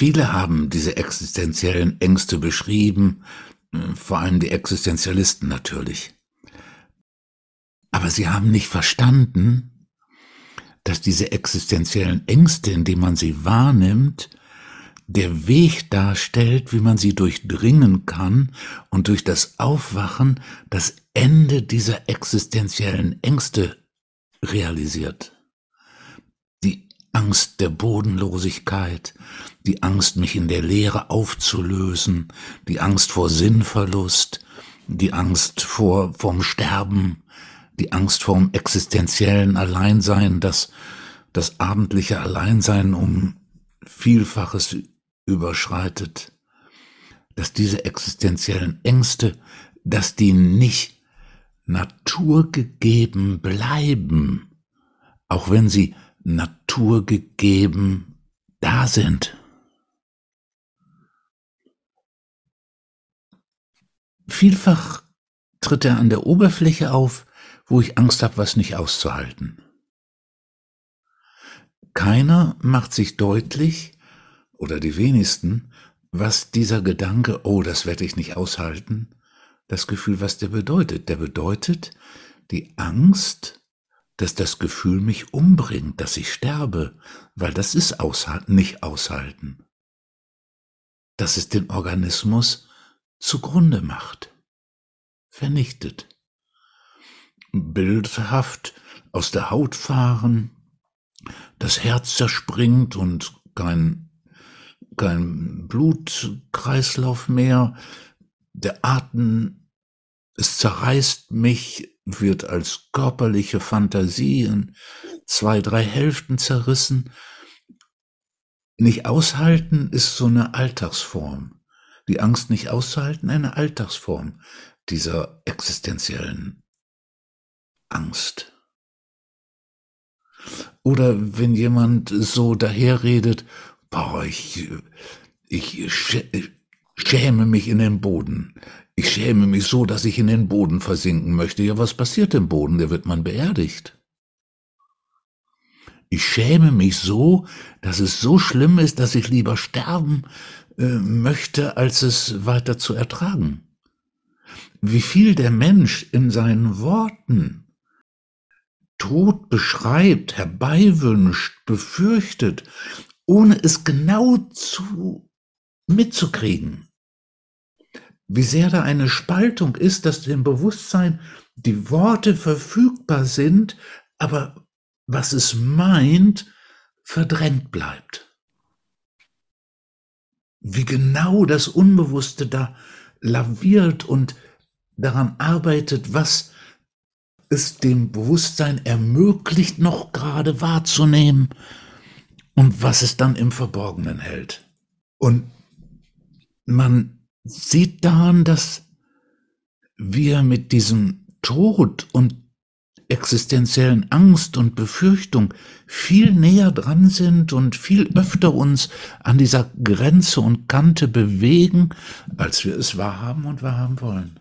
Viele haben diese existenziellen Ängste beschrieben, äh, vor allem die Existenzialisten natürlich. Aber sie haben nicht verstanden, dass diese existenziellen Ängste, indem man sie wahrnimmt, der Weg darstellt, wie man sie durchdringen kann und durch das Aufwachen das Ende dieser existenziellen Ängste realisiert. Angst der Bodenlosigkeit, die Angst, mich in der Leere aufzulösen, die Angst vor Sinnverlust, die Angst vor, vom Sterben, die Angst vorm existenziellen Alleinsein, das, das abendliche Alleinsein um Vielfaches überschreitet, dass diese existenziellen Ängste, dass die nicht naturgegeben bleiben, auch wenn sie naturgegeben da sind. Vielfach tritt er an der Oberfläche auf, wo ich Angst habe, was nicht auszuhalten. Keiner macht sich deutlich, oder die wenigsten, was dieser Gedanke, oh, das werde ich nicht aushalten, das Gefühl, was der bedeutet. Der bedeutet die Angst, dass das Gefühl mich umbringt, dass ich sterbe, weil das ist aushalten, nicht aushalten. Dass es den Organismus zugrunde macht, vernichtet. Bildhaft aus der Haut fahren, das Herz zerspringt und kein kein Blutkreislauf mehr, der Atem, es zerreißt mich, wird als körperliche Fantasie in zwei, drei Hälften zerrissen. Nicht aushalten ist so eine Alltagsform. Die Angst nicht auszuhalten, eine Alltagsform dieser existenziellen Angst. Oder wenn jemand so daherredet, boah, ich, ich schäme mich in den Boden. Ich schäme mich so, dass ich in den Boden versinken möchte. Ja, was passiert im Boden? Der wird man beerdigt. Ich schäme mich so, dass es so schlimm ist, dass ich lieber sterben äh, möchte, als es weiter zu ertragen. Wie viel der Mensch in seinen Worten Tod beschreibt, herbeiwünscht, befürchtet, ohne es genau zu mitzukriegen. Wie sehr da eine Spaltung ist, dass dem Bewusstsein die Worte verfügbar sind, aber was es meint, verdrängt bleibt. Wie genau das Unbewusste da laviert und daran arbeitet, was es dem Bewusstsein ermöglicht, noch gerade wahrzunehmen und was es dann im Verborgenen hält. Und man sieht daran, dass wir mit diesem Tod und existenziellen Angst und Befürchtung viel näher dran sind und viel öfter uns an dieser Grenze und Kante bewegen, als wir es wahrhaben und wahrhaben wollen.